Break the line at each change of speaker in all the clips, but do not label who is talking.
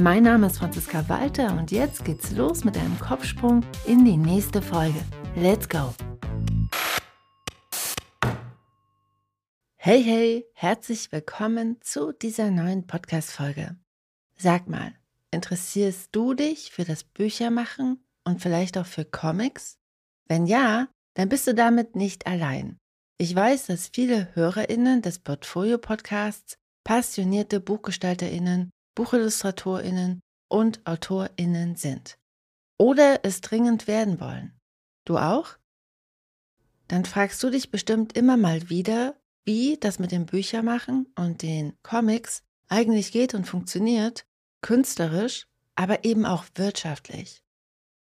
Mein Name ist Franziska Walter und jetzt geht's los mit einem Kopfsprung in die nächste Folge. Let's go! Hey, hey, herzlich willkommen zu dieser neuen Podcast-Folge. Sag mal, interessierst du dich für das Büchermachen und vielleicht auch für Comics? Wenn ja, dann bist du damit nicht allein. Ich weiß, dass viele HörerInnen des Portfolio-Podcasts passionierte BuchgestalterInnen, BuchillustratorInnen und AutorInnen sind. Oder es dringend werden wollen. Du auch? Dann fragst du dich bestimmt immer mal wieder, wie das mit dem Büchermachen und den Comics eigentlich geht und funktioniert, künstlerisch, aber eben auch wirtschaftlich.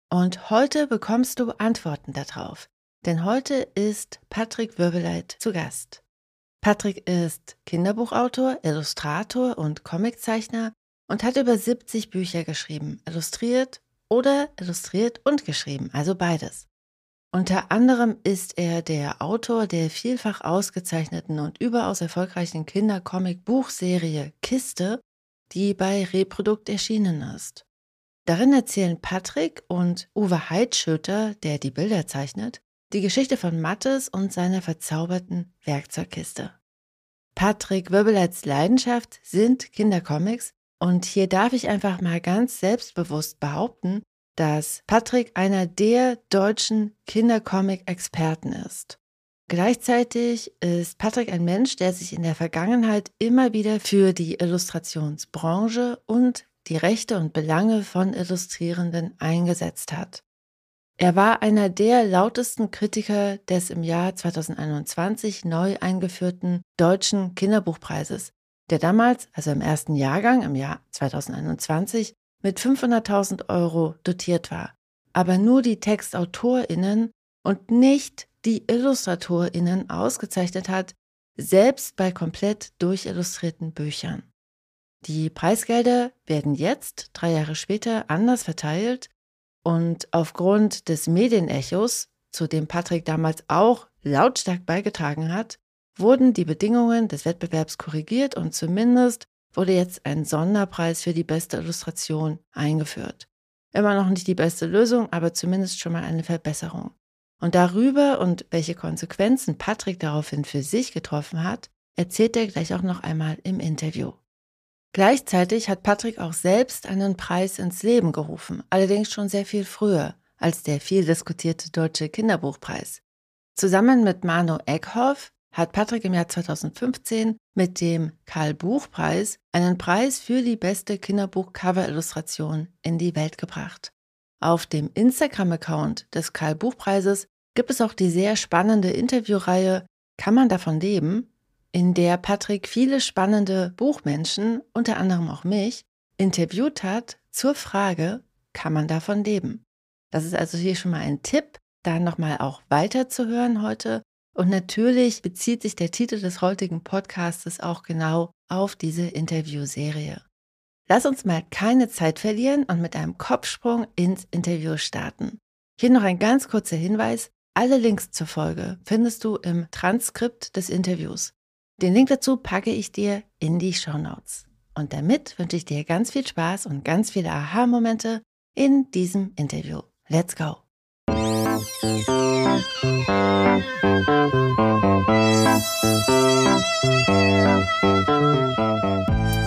Und heute bekommst du Antworten darauf, denn heute ist Patrick Wirbeleit zu Gast. Patrick ist Kinderbuchautor, Illustrator und Comiczeichner und hat über 70 Bücher geschrieben, illustriert oder illustriert und geschrieben, also beides. Unter anderem ist er der Autor der vielfach ausgezeichneten und überaus erfolgreichen Kindercomic-Buchserie Kiste, die bei Reprodukt erschienen ist. Darin erzählen Patrick und Uwe Heidschöter, der die Bilder zeichnet, die Geschichte von Mattes und seiner verzauberten Werkzeugkiste. Patrick Wirbeleits Leidenschaft sind Kindercomics und hier darf ich einfach mal ganz selbstbewusst behaupten, dass Patrick einer der deutschen Kindercomic-Experten ist. Gleichzeitig ist Patrick ein Mensch, der sich in der Vergangenheit immer wieder für die Illustrationsbranche und die Rechte und Belange von Illustrierenden eingesetzt hat. Er war einer der lautesten Kritiker des im Jahr 2021 neu eingeführten Deutschen Kinderbuchpreises, der damals, also im ersten Jahrgang im Jahr 2021, mit 500.000 Euro dotiert war, aber nur die TextautorInnen und nicht die IllustratorInnen ausgezeichnet hat, selbst bei komplett durchillustrierten Büchern. Die Preisgelder werden jetzt, drei Jahre später, anders verteilt und aufgrund des Medienechos, zu dem Patrick damals auch lautstark beigetragen hat, wurden die Bedingungen des Wettbewerbs korrigiert und zumindest wurde jetzt ein Sonderpreis für die beste Illustration eingeführt. Immer noch nicht die beste Lösung, aber zumindest schon mal eine Verbesserung. Und darüber und welche Konsequenzen Patrick daraufhin für sich getroffen hat, erzählt er gleich auch noch einmal im Interview. Gleichzeitig hat Patrick auch selbst einen Preis ins Leben gerufen, allerdings schon sehr viel früher als der viel diskutierte Deutsche Kinderbuchpreis. Zusammen mit Mano Eckhoff hat Patrick im Jahr 2015 mit dem Karl Buch Preis einen Preis für die beste Kinderbuch-Cover-Illustration in die Welt gebracht. Auf dem Instagram-Account des Karl Buch Preises gibt es auch die sehr spannende Interviewreihe Kann man davon leben, in der Patrick viele spannende Buchmenschen, unter anderem auch mich, interviewt hat zur Frage, kann man davon leben? Das ist also hier schon mal ein Tipp, da nochmal auch weiterzuhören heute und natürlich bezieht sich der Titel des heutigen Podcastes auch genau auf diese Interviewserie. Lass uns mal keine Zeit verlieren und mit einem Kopfsprung ins Interview starten. Hier noch ein ganz kurzer Hinweis. Alle Links zur Folge findest du im Transkript des Interviews. Den Link dazu packe ich dir in die Show Notes. Und damit wünsche ich dir ganz viel Spaß und ganz viele Aha-Momente in diesem Interview. Let's go!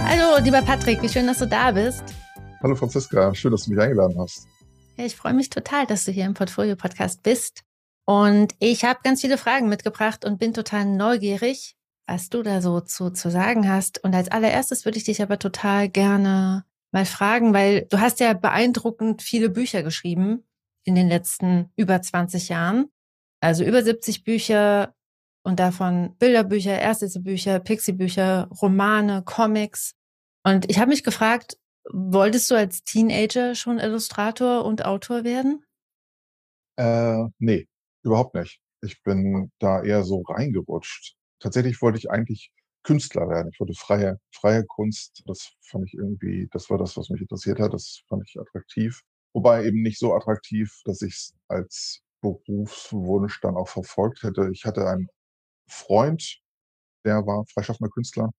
Hallo, lieber Patrick, wie schön, dass du da bist.
Hallo Franziska, schön, dass du mich eingeladen hast.
Ja, ich freue mich total, dass du hier im Portfolio-Podcast bist. Und ich habe ganz viele Fragen mitgebracht und bin total neugierig, was du da so zu, zu sagen hast. Und als allererstes würde ich dich aber total gerne mal fragen, weil du hast ja beeindruckend viele Bücher geschrieben in den letzten über 20 Jahren. Also über 70 Bücher und davon Bilderbücher, Erstlesebücher, Pixie-Bücher, Romane, Comics. Und ich habe mich gefragt, wolltest du als Teenager schon Illustrator und Autor werden?
Äh, ne, überhaupt nicht. Ich bin da eher so reingerutscht. Tatsächlich wollte ich eigentlich Künstler werden. Ich wollte freie freie Kunst. Das fand ich irgendwie das war das, was mich interessiert hat. Das fand ich attraktiv. Wobei eben nicht so attraktiv, dass ich's als Berufswunsch dann auch verfolgt hätte. Ich hatte einen Freund, der war freischaffender Künstler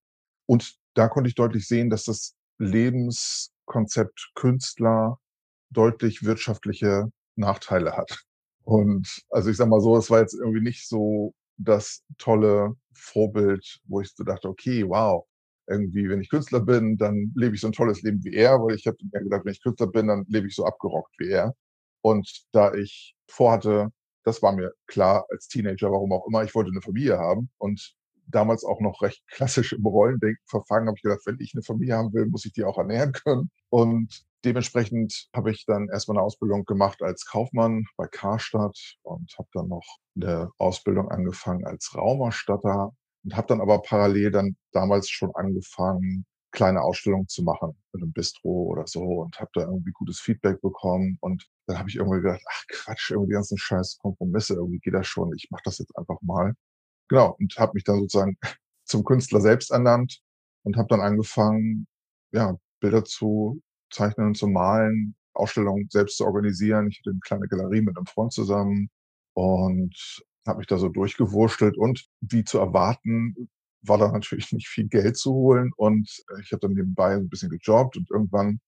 und da konnte ich deutlich sehen, dass das Lebenskonzept Künstler deutlich wirtschaftliche Nachteile hat. Und also, ich sage mal so, es war jetzt irgendwie nicht so das tolle Vorbild, wo ich so dachte: „Okay, wow, irgendwie, wenn ich Künstler bin, dann lebe ich so 'n tolles Leben wie er“, weil ich habe mir gedacht: „Wenn ich Künstler bin, dann lebe ich so abgerockt wie er.“ Und da ich vorhatte das war mir klar als Teenager, warum auch immer, ich wollte 'ne Familie haben und damals auch noch recht klassisch im Rollendenken verfangen, habe ich gedacht: „Wenn ich 'ne Familie haben will, muss ich die auch ernähren können.“ Und dementsprechend habe ich dann erst mal 'ne Ausbildung gemacht als Kaufmann bei Karstadt und habe dann noch 'ne Ausbildung angefangen als Raumerstatter und habe dann aber parallel dann damals schon angefangen, kleine Ausstellungen zu machen in 'nem Bistro oder so und habe da irgendwie gutes Feedback bekommen. Und dann habe ich irgendwie gedacht: „Ach Quatsch, irgendwie die ganzen scheiß Kompromisse, irgendwie geht das schon. Ich mache das jetzt einfach mal.“ Genau, und habe mich dann sozusagen zum Künstler selbst ernannt und habe dann angefangen, ja, Bilder zu zeichnen und zu malen, Ausstellungen selbst zu organisieren. Ich hatte 'ne kleine Galerie mit 'nem Freund zusammen und habe mich da so durchgewurstelt und wie zu erwarten, war da natürlich nicht viel Geld zu holen und, äh, ich habe dann nebenbei 'n bisschen gejobbt und irgendwann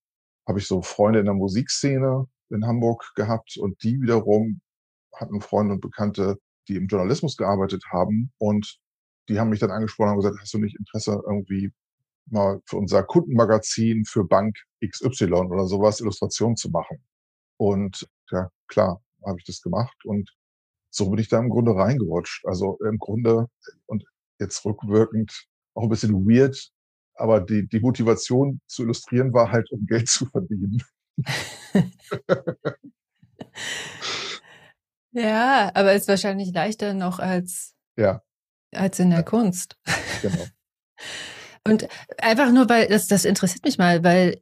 habe ich so Freunde in der Musikszene in Hamburg gehabt und die wiederum hatten Freunde und Bekannte, die im Journalismus gearbeitet haben und die haben mich dann angesprochen und gesagt: „Hast du nicht Interesse, irgendwie mal für unser Kundenmagazin für Bank XY oder so was Illustrationen zu machen?“ Und ja, klar, habe ich das gemacht und so bin ich da im Grunde reingerutscht. Also, im Grunde und jetzt rückwirkend auch 'n bisschen weird, aber die die Motivation zu illustrieren war halt, um Geld zu verdienen.
Ja, aber ist wahrscheinlich leichter noch als
Ja.
als in der
Ja.
Kunst.
Genau.
Und einfach nur, weil das das interessiert mich mal, weil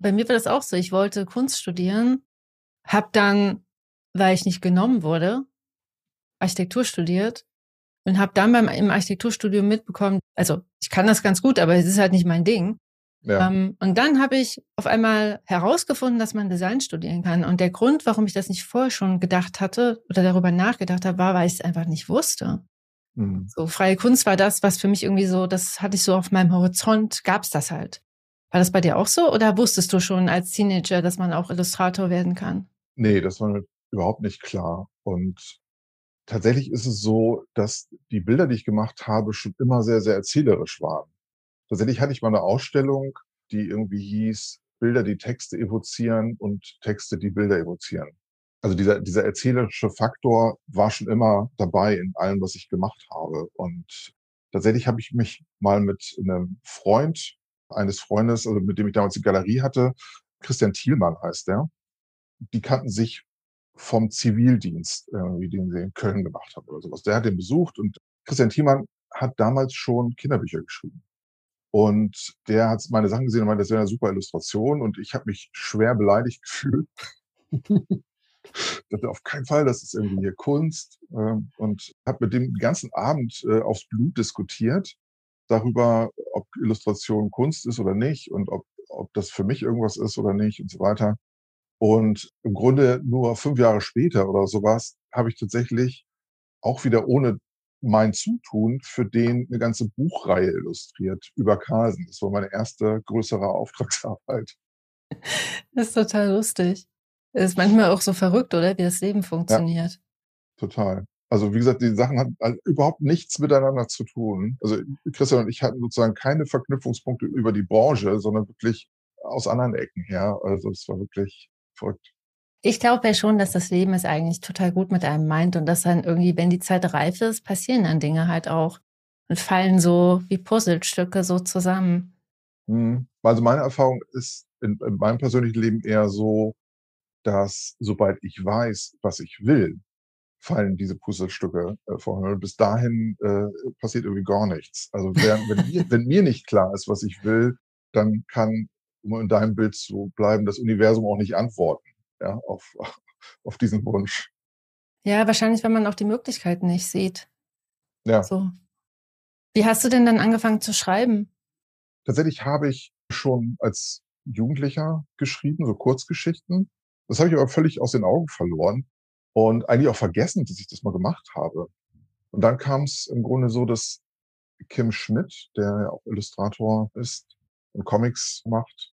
bei mir war das auch so. Ich wollte Kunst studieren, habe dann, weil ich nicht genommen wurde, Architektur studiert und habe dann beim im Architekturstudium mitbekommen also, ich kann das ganz gut, aber es ist halt nicht mein Ding.
Ja.
Ähm, und dann habe ich auf einmal herausgefunden, dass man Design studieren kann. Und der Grund, warum ich das nicht vorher schon gedacht hatte oder darüber nachgedacht habe, war, weil ich's einfach nicht wusste.
Mhm.
So, freie Kunst war das, was für mich irgendwie so das hatte ich so auf meinem Horizont gab's das halt. War das bei dir auch so oder wusstest du schon als Teenager, dass man auch Illustrator werden kann?
Ne, das war mir überhaupt nicht klar. Und tatsächlich ist es so, dass die Bilder, die ich gemacht habe, schon immer sehr, sehr erzählerisch waren. Tatsächlich hatte ich mal 'ne Ausstellung, die irgendwie hieß: „Bilder, die Texte evozieren und Texte, die Bilder evozieren.“ Also, dieser dieser erzählerische Faktor war schon immer dabei in allem, was ich gemacht habe. Und tatsächlich habe ich mich mal mit 'nem Freund eines Freundes, also, mit dem ich damals die Galerie hatte Christian Thielmann heißt der. Die kannten sich vom Zivildienst irgendwie, den sie in Köln gemacht haben oder so was. Der hat den besucht und Christian Thielmann hat damals schon Kinderbücher geschrieben. Und der hat meine Sachen gesehen und meinte, das wäre 'ne super Illustration und ich habe mich schwer beleidigt gefühlt. Dachte: „Auf keinen Fall, das ist irgendwie hier Kunst.“ Ähm, und habe mit dem ganzen Abend, äh, aufs Blut diskutiert darüber, ob Illustration Kunst ist oder nicht und ob ob das für mich irgendwas ist oder nicht und so weiter. Und im Grunde nur 5 Jahre später oder so was, habe ich tatsächlich auch wieder ohne mein Zutun für den 'ne ganze Buchreihe illustriert über Carlsen. Das war meine 1. größere Auftragsarbeit.
Das ist total lustig. Ist manchmal auch so verrückt, oder, wie das Leben
Ja.
funktioniert.
Total. Also, wie gesagt, die Sachen hatten halt überhaupt nichts miteinander zu tun. Also, Christian und ich hatten sozusagen keine Verknüpfungspunkte über die Branche, sondern wirklich aus anderen Ecken her. Also, es war wirklich verrückt.
Ich glaube ja schon, dass das Leben es eigentlich total gut mit einem meint und dass dann irgendwie, wenn die Zeit reif ist, passieren dann Dinge halt auch und fallen so wie Puzzlestücke so zusammen.
Mhm. Also, meine Erfahrung ist in in meinem persönlichen Leben eher so, dass sobald ich weiß, was ich will, fallen diese Puzzlestücke, äh, Himmel. Bis dahin, äh, passiert irgendwie gar nichts. Also, während wenn mir wenn mir nicht klar ist, was ich will, dann kann, um in deinem Bild zu bleiben, das Universum auch nicht antworten, ja, auf auf diesen Wunsch.
Ja, wahrscheinlich, wenn man auch die Möglichkeiten nicht sieht.
Ja.
So. Wie hast du denn dann angefangen zu schreiben?
Tatsächlich habe ich schon als Jugendlicher geschrieben, so Kurzgeschichten. Das habe ich aber völlig aus den Augen verloren und eigentlich auch vergessen, dass ich das mal gemacht habe. Und dann kam es im Grunde so, dass Kim Schmidt, der ja auch Illustrator ist und Comics macht,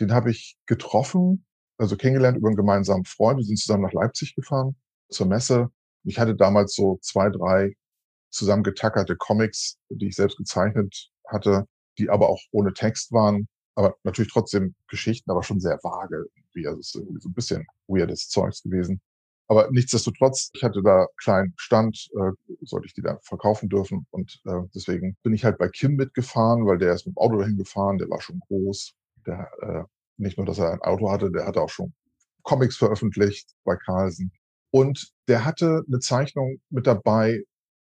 den habe ich getroffen, also kennengelernt über einen gemeinsamen Freund. Wir sind zusammen nach Leipzig gefahren zur Messe. Ich hatte damals so zwei, drei zusammengetackerte Comics, die ich selbst gezeichnet hatte, die aber auch ohne Text waren, aber natürlich trotzdem Geschichten, aber schon sehr vage irgendwie. Also es ist irgendwie so ein bisschen weirdes Zeugs gewesen. Aber nichtsdestotrotz, ich hatte da kleinen Stand, äh, sollte ich die dann verkaufen dürfen. Und äh, deswegen bin ich halt bei Kim mitgefahren, weil der ist mit dem Auto dahin gefahren, der war schon groß. Der, äh, nicht nur, dass er ein Auto hatte, der hatte auch schon Comics veröffentlicht bei Carlsen. Und der hatte eine Zeichnung mit dabei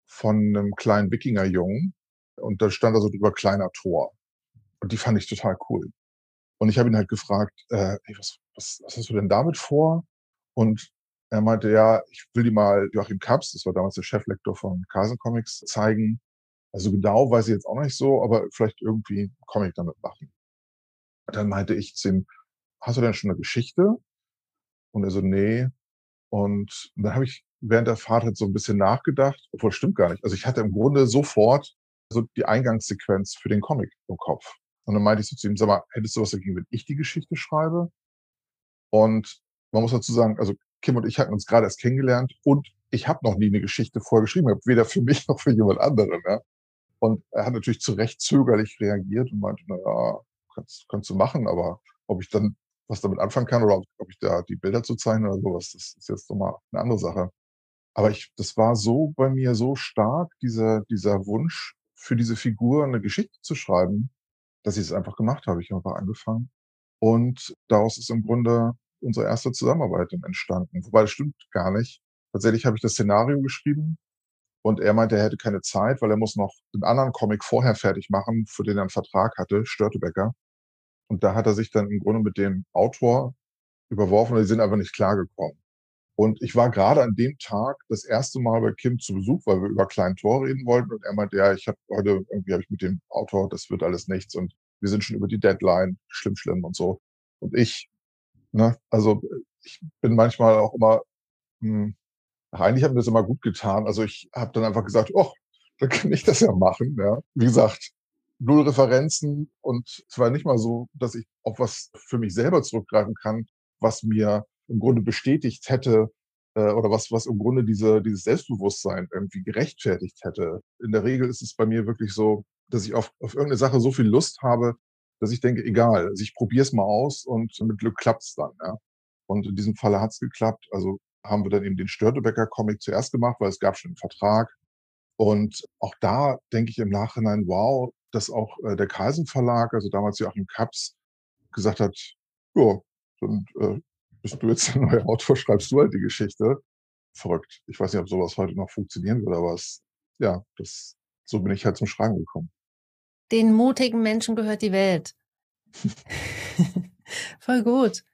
von einem kleinen Wikingerjungen. Und da stand also drüber kleiner Tor. Und die fand ich total cool. Und ich habe ihn halt gefragt, äh, hey, was, was, was hast du denn damit vor? Und er meinte, ja, ich will die mal Joachim Kaps, das war damals der Cheflektor von Carson Comics, zeigen. Also genau weiß ich jetzt auch nicht so, aber vielleicht irgendwie Comic damit machen. Und dann meinte ich zu ihm, hast du denn schon eine Geschichte? Und er so, nee. Und dann habe ich während der Fahrt halt so ein bisschen nachgedacht, obwohl das stimmt gar nicht. Also ich hatte im Grunde sofort so die Eingangssequenz für den Comic im Kopf. Und dann meinte ich so zu ihm, sag mal, hättest du was dagegen, wenn ich die Geschichte schreibe? Und man muss dazu sagen, also Kim und ich hatten uns gerade erst kennengelernt und ich habe noch nie eine Geschichte vorgeschrieben, weder für mich noch für jemand anderen. Ja. Und er hat natürlich zu Recht zögerlich reagiert und meinte, na ja, kannst, kannst du machen, aber ob ich dann was damit anfangen kann oder ob ich da die Bilder zu zeichnen oder sowas, das ist jetzt nochmal eine andere Sache. Aber ich, das war so bei mir so stark, dieser, dieser Wunsch für diese Figur eine Geschichte zu schreiben, dass ich es einfach gemacht habe. Ich habe angefangen. Und daraus ist im Grunde unsere erste Zusammenarbeit entstanden. Wobei das stimmt gar nicht. Tatsächlich habe ich das Szenario geschrieben und er meinte, er hätte keine Zeit, weil er muss noch einen anderen Comic vorher fertig machen, für den er einen Vertrag hatte, Störtebecker. Und da hat er sich dann im Grunde mit dem Autor überworfen und die sind einfach nicht klargekommen. Und ich war gerade an dem Tag das erste Mal bei Kim zu Besuch, weil wir über Klein Tor reden wollten. Und er meinte, ja, ich habe heute irgendwie habe ich mit dem Autor, das wird alles nichts. Und wir sind schon über die Deadline, schlimm, schlimm und so. Und ich Ne? Also ich bin manchmal auch immer, hm, eigentlich hat mir das immer gut getan. Also ich habe dann einfach gesagt, oh, dann kann ich das ja machen. Ja. Wie gesagt, null Referenzen und es war nicht mal so, dass ich auf was für mich selber zurückgreifen kann, was mir im Grunde bestätigt hätte äh, oder was, was im Grunde diese, dieses Selbstbewusstsein irgendwie gerechtfertigt hätte. In der Regel ist es bei mir wirklich so, dass ich auf, auf irgendeine Sache so viel Lust habe, dass ich denke, egal, also ich probiere es mal aus und mit Glück klappt's dann. Ja. Und in diesem Falle hat's geklappt. Also haben wir dann eben den Störtebecker-Comic zuerst gemacht, weil es gab schon einen Vertrag. Und auch da denke ich im Nachhinein, wow, dass auch äh, der Carlsen Verlag, also damals Joachim Kaps, gesagt hat, ja, dann äh, bist du jetzt der neue Autor, schreibst du halt die Geschichte. Verrückt. Ich weiß nicht, ob sowas heute noch funktionieren würde, aber es, ja, das, so bin ich halt zum Schreiben gekommen.
Den mutigen Menschen gehört die Welt. Voll gut.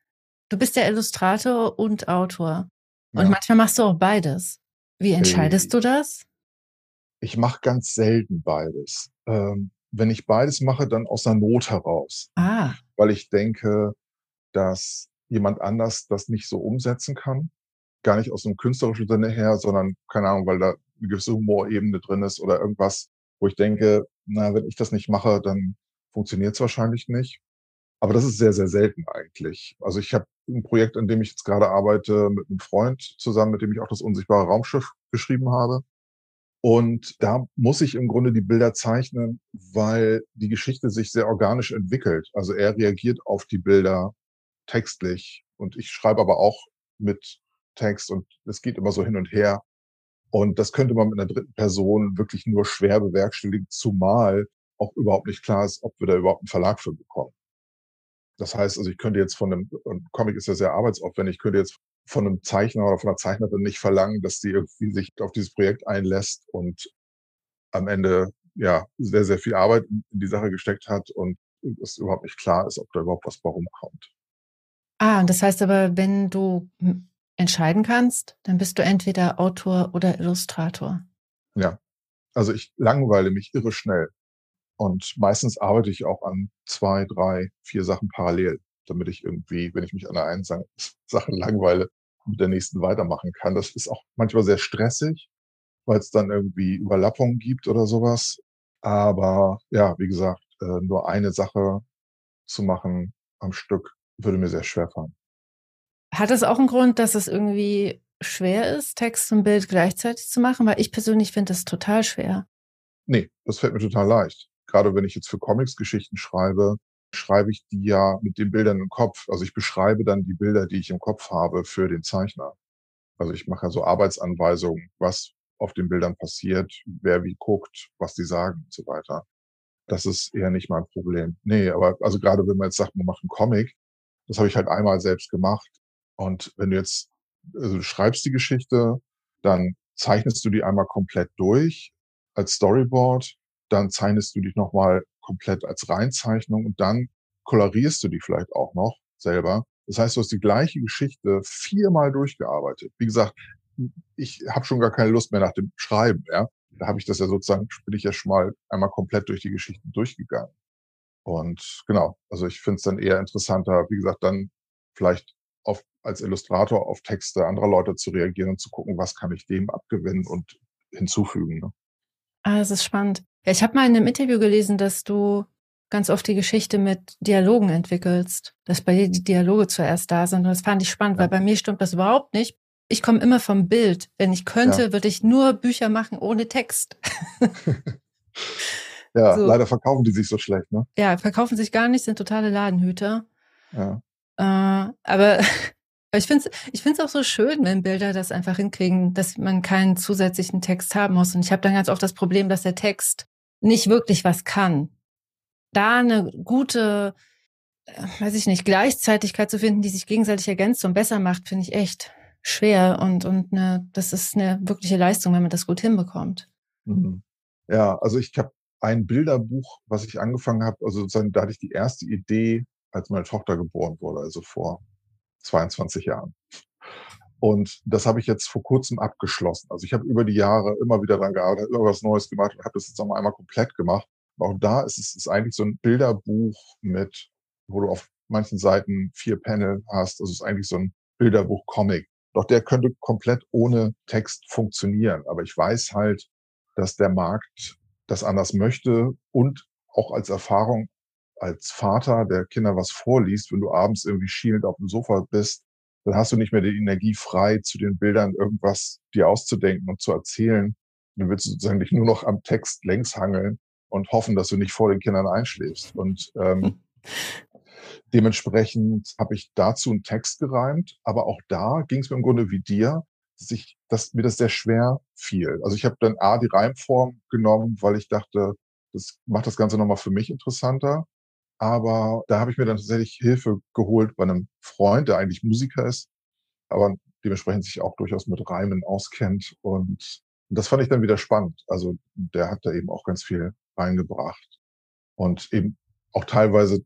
Du bist ja Illustrator und Autor. Und ja. manchmal machst du auch beides. Wie entscheidest hey. du das?
Ich mache ganz selten beides. Ähm, wenn ich beides mache, dann aus einer Not heraus.
Ah.
Weil ich denke, dass jemand anders das nicht so umsetzen kann. Gar nicht aus einem künstlerischen Sinne her, sondern, keine Ahnung, weil da eine gewisse Humorebene drin ist oder irgendwas, wo ich denke, na, wenn ich das nicht mache, dann funktioniert es wahrscheinlich nicht. Aber das ist sehr, sehr selten eigentlich. Also ich habe ein Projekt, an dem ich jetzt gerade arbeite, mit einem Freund zusammen, mit dem ich auch das unsichtbare Raumschiff geschrieben habe. Und da muss ich im Grunde die Bilder zeichnen, weil die Geschichte sich sehr organisch entwickelt. Also er reagiert auf die Bilder textlich und ich schreibe aber auch mit Text und es geht immer so hin und her. Und das könnte man mit einer dritten Person wirklich nur schwer bewerkstelligen, zumal auch überhaupt nicht klar ist, ob wir da überhaupt einen Verlag für bekommen. Das heißt, also ich könnte jetzt von einem, ein Comic ist ja sehr arbeitsaufwendig, ich könnte jetzt von einem Zeichner oder von einer Zeichnerin nicht verlangen, dass die irgendwie sich auf dieses Projekt einlässt und am Ende ja sehr, sehr viel Arbeit in die Sache gesteckt hat und es überhaupt nicht klar ist, ob da überhaupt was bei rumkommt.
Ah, das heißt aber, wenn du entscheiden kannst, dann bist du entweder Autor oder Illustrator.
Ja, also ich langweile mich irre schnell. Und meistens arbeite ich auch an zwei, drei, vier Sachen parallel, damit ich irgendwie, wenn ich mich an der einen Sache langweile, mit der nächsten weitermachen kann. Das ist auch manchmal sehr stressig, weil es dann irgendwie Überlappungen gibt oder sowas. Aber ja, wie gesagt, äh, nur eine Sache zu machen am Stück würde mir sehr schwer fallen.
Hat es auch einen Grund, dass es irgendwie schwer ist, Text und Bild gleichzeitig zu machen? Weil ich persönlich finde das total schwer.
Nee, das fällt mir total leicht. Gerade wenn ich jetzt für Comics Geschichten schreibe, schreibe ich die ja mit den Bildern im Kopf. Also ich beschreibe dann die Bilder, die ich im Kopf habe für den Zeichner. Also ich mache ja so Arbeitsanweisungen, was auf den Bildern passiert, wer wie guckt, was die sagen und so weiter. Das ist eher nicht mein Problem. Nee, aber also gerade wenn man jetzt sagt, man macht einen Comic, das habe ich halt einmal selbst gemacht. Und wenn du jetzt, also du schreibst die Geschichte, dann zeichnest du die einmal komplett durch als Storyboard, dann zeichnest du dich nochmal komplett als Reinzeichnung und dann kolorierst du die vielleicht auch noch selber. Das heißt, du hast die gleiche Geschichte viermal durchgearbeitet. Wie gesagt, ich habe schon gar keine Lust mehr nach dem Schreiben. Ja, da habe ich das ja sozusagen, bin ich ja schon mal einmal komplett durch die Geschichten durchgegangen. Und genau, also ich finde es dann eher interessanter, wie gesagt, dann vielleicht auf, als Illustrator auf Texte anderer Leute zu reagieren und zu gucken, was kann ich dem abgewinnen und hinzufügen. Ne?
Ah, das ist spannend. Ja, ich habe mal in einem Interview gelesen, dass du ganz oft die Geschichte mit Dialogen entwickelst, dass bei dir die Dialoge zuerst da sind. Und das fand ich spannend, ja. weil bei mir stimmt das überhaupt nicht. Ich komme immer vom Bild. Wenn ich könnte, ja. würde ich nur Bücher machen ohne Text.
ja, so. leider verkaufen die sich so schlecht, ne?
Ja, verkaufen sich gar nicht, sind totale Ladenhüter. Ja. Äh, aber ich finde es ich find's auch so schön, wenn Bilder das einfach hinkriegen, dass man keinen zusätzlichen Text haben muss. Und ich habe dann ganz oft das Problem, dass der Text nicht wirklich was kann. Da eine gute, äh, weiß ich nicht, Gleichzeitigkeit zu finden, die sich gegenseitig ergänzt und besser macht, finde ich echt schwer. Und, und eine, das ist eine wirkliche Leistung, wenn man das gut hinbekommt.
Mhm. Ja, also ich habe ein Bilderbuch, was ich angefangen habe, also sozusagen, da hatte ich die erste Idee, als meine Tochter geboren wurde, also vor 22 Jahren. Und das habe ich jetzt vor kurzem abgeschlossen. Also ich habe über die Jahre immer wieder dran gearbeitet, immer was Neues gemacht und habe das jetzt nochmal einmal komplett gemacht. auch da ist es ist eigentlich so ein Bilderbuch mit, wo du auf manchen Seiten vier Panel hast. Also es ist eigentlich so ein Bilderbuch-Comic. Doch der könnte komplett ohne Text funktionieren. Aber ich weiß halt, dass der Markt das anders möchte und auch als Erfahrung als Vater, der Kinder was vorliest, wenn du abends irgendwie schielend auf dem Sofa bist, dann hast du nicht mehr die Energie frei, zu den Bildern irgendwas dir auszudenken und zu erzählen. Dann willst du sozusagen dich nur noch am Text längs hangeln und hoffen, dass du nicht vor den Kindern einschläfst. Und ähm, dementsprechend habe ich dazu einen Text gereimt, aber auch da ging es mir im Grunde wie dir, dass, ich, dass mir das sehr schwer fiel. Also ich habe dann A, die Reimform genommen, weil ich dachte, das macht das Ganze nochmal für mich interessanter. Aber da habe ich mir dann tatsächlich Hilfe geholt bei einem Freund, der eigentlich Musiker ist, aber dementsprechend sich auch durchaus mit Reimen auskennt. Und das fand ich dann wieder spannend. Also der hat da eben auch ganz viel reingebracht und eben auch teilweise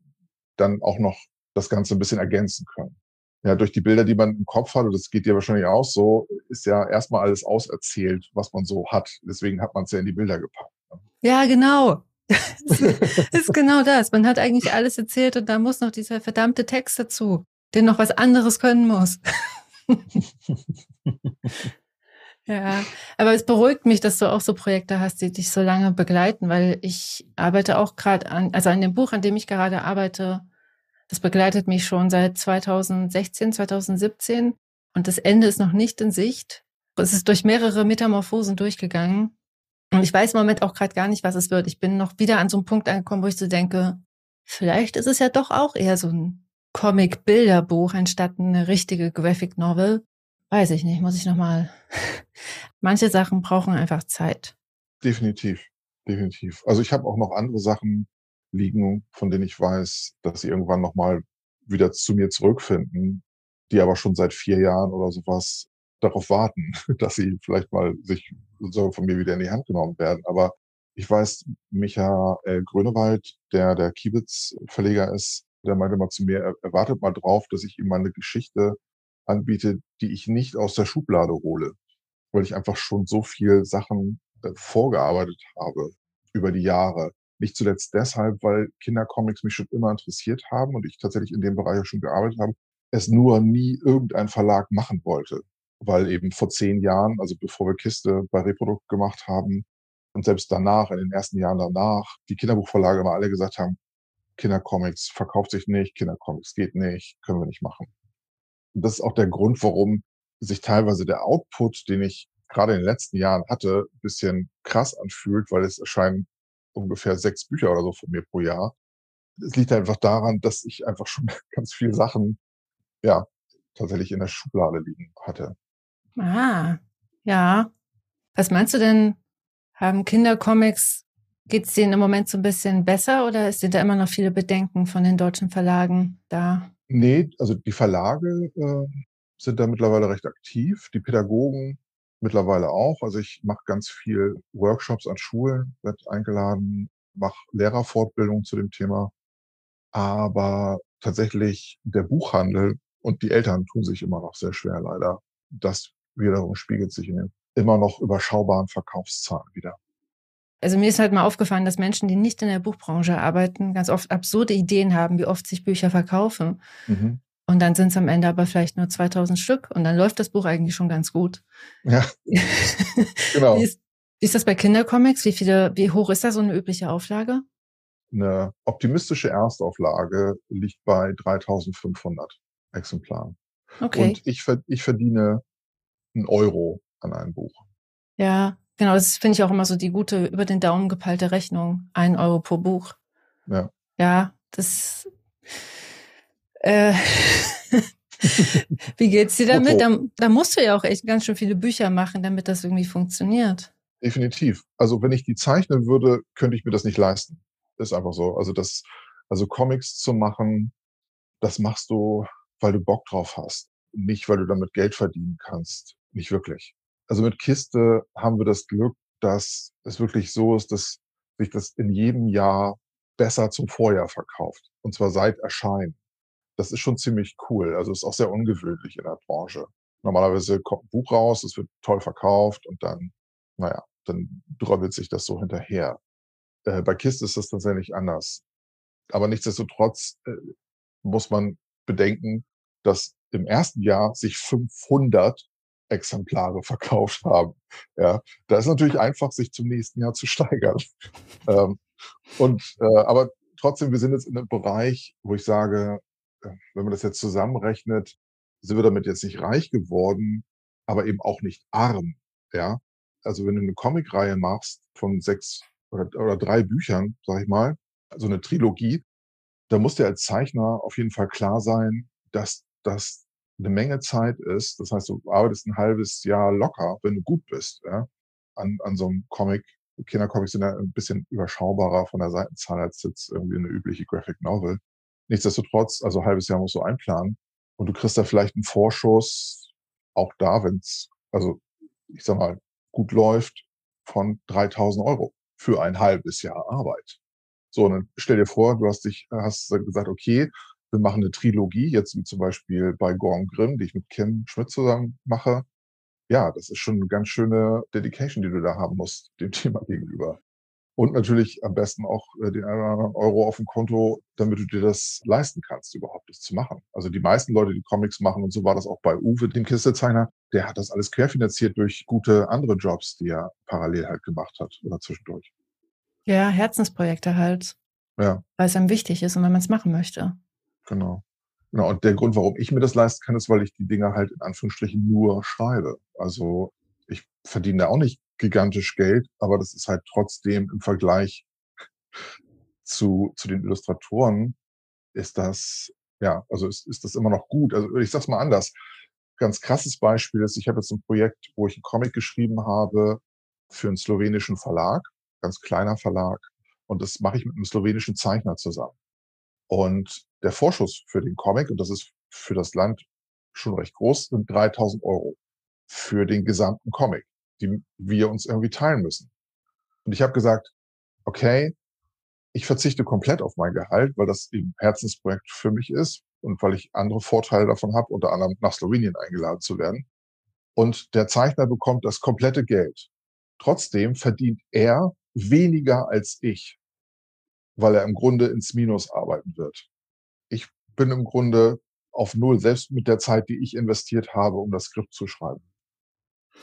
dann auch noch das Ganze ein bisschen ergänzen können. Ja, durch die Bilder, die man im Kopf hat, und das geht dir wahrscheinlich auch so, ist ja erstmal alles auserzählt, was man so hat. Deswegen hat man es ja in die Bilder gepackt.
Ne? Ja, genau ist genau das. Man hat eigentlich alles erzählt und da muss noch dieser verdammte Text dazu, der noch was anderes können muss. ja, aber es beruhigt mich, dass du auch so Projekte hast, die dich so lange begleiten, weil ich arbeite auch gerade an, also an dem Buch, an dem ich gerade arbeite, das begleitet mich schon seit 2016, 2017 und das Ende ist noch nicht in Sicht. Es ist durch mehrere Metamorphosen durchgegangen und ich weiß im Moment auch gerade gar nicht, was es wird. Ich bin noch wieder an so einem Punkt angekommen, wo ich so denke, vielleicht ist es ja doch auch eher so ein Comic-Bilderbuch anstatt eine richtige Graphic Novel. Weiß ich nicht, muss ich nochmal. Manche Sachen brauchen einfach Zeit.
Definitiv, definitiv. Also ich habe auch noch andere Sachen liegen, von denen ich weiß, dass sie irgendwann nochmal wieder zu mir zurückfinden, die aber schon seit vier Jahren oder sowas darauf warten, dass sie vielleicht mal sich so von mir wieder in die Hand genommen werden. Aber ich weiß, Michael Grönewald, der der Kiebitz-Verleger ist, der meinte mal zu mir, er wartet mal drauf, dass ich ihm mal eine Geschichte anbiete, die ich nicht aus der Schublade hole, weil ich einfach schon so viel Sachen äh, vorgearbeitet habe über die Jahre. Nicht zuletzt deshalb, weil Kindercomics mich schon immer interessiert haben und ich tatsächlich in dem Bereich schon gearbeitet habe, es nur nie irgendein Verlag machen wollte. Weil eben vor zehn Jahren, also bevor wir Kiste bei Reprodukt gemacht haben und selbst danach, in den ersten Jahren danach, die Kinderbuchverlage immer alle gesagt haben, Kindercomics verkauft sich nicht, Kindercomics geht nicht, können wir nicht machen. Und das ist auch der Grund, warum sich teilweise der Output, den ich gerade in den letzten Jahren hatte, bisschen krass anfühlt, weil es erscheinen ungefähr sechs Bücher oder so von mir pro Jahr. Es liegt einfach daran, dass ich einfach schon ganz viele Sachen, ja, tatsächlich in der Schublade liegen hatte.
Ah, ja. Was meinst du denn, haben Kindercomics, geht es denen im Moment so ein bisschen besser oder sind da immer noch viele Bedenken von den deutschen Verlagen da?
Nee, also die Verlage äh, sind da mittlerweile recht aktiv, die Pädagogen mittlerweile auch. Also ich mache ganz viel Workshops an Schulen, werde eingeladen, mache Lehrerfortbildung zu dem Thema. Aber tatsächlich der Buchhandel und die Eltern tun sich immer noch sehr schwer, leider. Das wiederum spiegelt sich in den immer noch überschaubaren Verkaufszahlen wieder.
Also mir ist halt mal aufgefallen, dass Menschen, die nicht in der Buchbranche arbeiten, ganz oft absurde Ideen haben, wie oft sich Bücher verkaufen. Mhm. Und dann sind es am Ende aber vielleicht nur 2000 Stück und dann läuft das Buch eigentlich schon ganz gut.
Ja, genau.
wie, ist, wie ist das bei Kindercomics? Wie viele, wie hoch ist da so eine übliche Auflage?
Eine optimistische Erstauflage liegt bei 3500 Exemplaren. Okay. Und ich, ich verdiene einen Euro an einem Buch.
Ja, genau. Das finde ich auch immer so die gute, über den Daumen gepeilte Rechnung. Ein Euro pro Buch.
Ja.
Ja, das. Äh, wie geht's dir damit? Da, da musst du ja auch echt ganz schön viele Bücher machen, damit das irgendwie funktioniert.
Definitiv. Also wenn ich die zeichnen würde, könnte ich mir das nicht leisten. Ist einfach so. Also das, also Comics zu machen, das machst du, weil du Bock drauf hast. Nicht, weil du damit Geld verdienen kannst. Nicht wirklich. Also mit Kiste haben wir das Glück, dass es wirklich so ist, dass sich das in jedem Jahr besser zum Vorjahr verkauft. Und zwar seit Erscheinen. Das ist schon ziemlich cool. Also ist auch sehr ungewöhnlich in der Branche. Normalerweise kommt ein Buch raus, es wird toll verkauft und dann, naja, dann dröbbelt sich das so hinterher. Äh, bei Kiste ist das tatsächlich anders. Aber nichtsdestotrotz äh, muss man bedenken, dass im ersten Jahr sich 500 Exemplare verkauft haben. Ja, da ist natürlich einfach, sich zum nächsten Jahr zu steigern. ähm, und äh, aber trotzdem, wir sind jetzt in einem Bereich, wo ich sage, äh, wenn man das jetzt zusammenrechnet, sind wir damit jetzt nicht reich geworden, aber eben auch nicht arm. Ja, also wenn du eine Comicreihe machst von sechs oder, oder drei Büchern, sag ich mal, also eine Trilogie, da muss dir als Zeichner auf jeden Fall klar sein, dass das eine Menge Zeit ist. Das heißt, du arbeitest ein halbes Jahr locker, wenn du gut bist, ja, an, an so einem Comic. Kindercomics sind ja ein bisschen überschaubarer von der Seitenzahl als jetzt irgendwie eine übliche Graphic Novel. Nichtsdestotrotz, also ein halbes Jahr musst du einplanen und du kriegst da vielleicht einen Vorschuss, auch da, wenn es, also ich sag mal, gut läuft, von 3000 Euro für ein halbes Jahr Arbeit. So, und dann stell dir vor, du hast dich, hast gesagt, okay, wir machen eine Trilogie, jetzt wie zum Beispiel bei Gorm Grimm, die ich mit Kim Schmidt zusammen mache. Ja, das ist schon eine ganz schöne Dedication, die du da haben musst, dem Thema gegenüber. Und natürlich am besten auch äh, den einen oder anderen Euro auf dem Konto, damit du dir das leisten kannst, überhaupt das zu machen. Also die meisten Leute, die Comics machen, und so war das auch bei Uwe, dem Kistezeichner, der hat das alles querfinanziert durch gute andere Jobs, die er parallel halt gemacht hat oder zwischendurch.
Ja, Herzensprojekte halt.
Ja.
Weil es einem wichtig ist und wenn man es machen möchte.
Genau. Genau. Und der Grund, warum ich mir das leisten kann, ist, weil ich die Dinge halt in Anführungsstrichen nur schreibe. Also ich verdiene da auch nicht gigantisch Geld, aber das ist halt trotzdem im Vergleich zu, zu den Illustratoren ist das, ja, also ist, ist das immer noch gut. Also ich sag's mal anders. Ganz krasses Beispiel ist, ich habe jetzt ein Projekt, wo ich einen Comic geschrieben habe für einen slowenischen Verlag, ganz kleiner Verlag. Und das mache ich mit einem slowenischen Zeichner zusammen. Und der Vorschuss für den Comic, und das ist für das Land schon recht groß, sind 3000 Euro für den gesamten Comic, die wir uns irgendwie teilen müssen. Und ich habe gesagt, okay, ich verzichte komplett auf mein Gehalt, weil das eben Herzensprojekt für mich ist. und weil ich andere Vorteile davon habe, unter anderem nach Slowenien eingeladen zu werden. Und der Zeichner bekommt das komplette Geld. Trotzdem verdient er weniger als ich, weil er im Grunde ins Minus arbeiten wird. Ich bin im Grunde auf Null, selbst mit der Zeit, die ich investiert habe, um das Skript zu schreiben.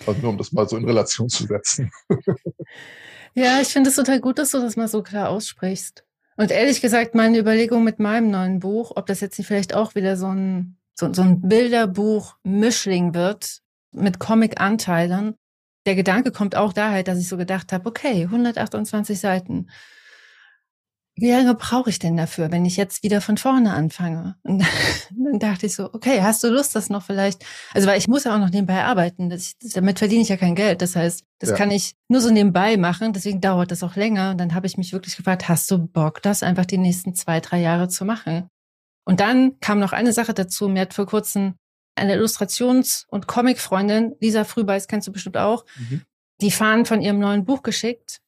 Also nur um das mal so in Relation zu setzen.
Ja, ich finde es total gut, dass du das mal so klar aussprichst. Und ehrlich gesagt, meine Überlegung mit meinem neuen Buch, ob das jetzt nicht vielleicht auch wieder so ein, so, so ein Bilderbuch-Mischling wird mit Comic-Anteilen. Der Gedanke kommt auch daher, dass ich so gedacht habe, okay, 128 Seiten wie lange brauche ich denn dafür, wenn ich jetzt wieder von vorne anfange? Und dann dachte ich so, okay, hast du Lust, das noch vielleicht? Also, weil ich muss ja auch noch nebenbei arbeiten. Das, damit verdiene ich ja kein Geld. Das heißt, das ja. kann ich nur so nebenbei machen. Deswegen dauert das auch länger. Und dann habe ich mich wirklich gefragt, hast du Bock, das einfach die nächsten zwei, drei Jahre zu machen? Und dann kam noch eine Sache dazu. Mir hat vor kurzem eine Illustrations- und Comic-Freundin, Lisa Frühbeiß, kennst du bestimmt auch, mhm. die Fahnen von ihrem neuen Buch geschickt.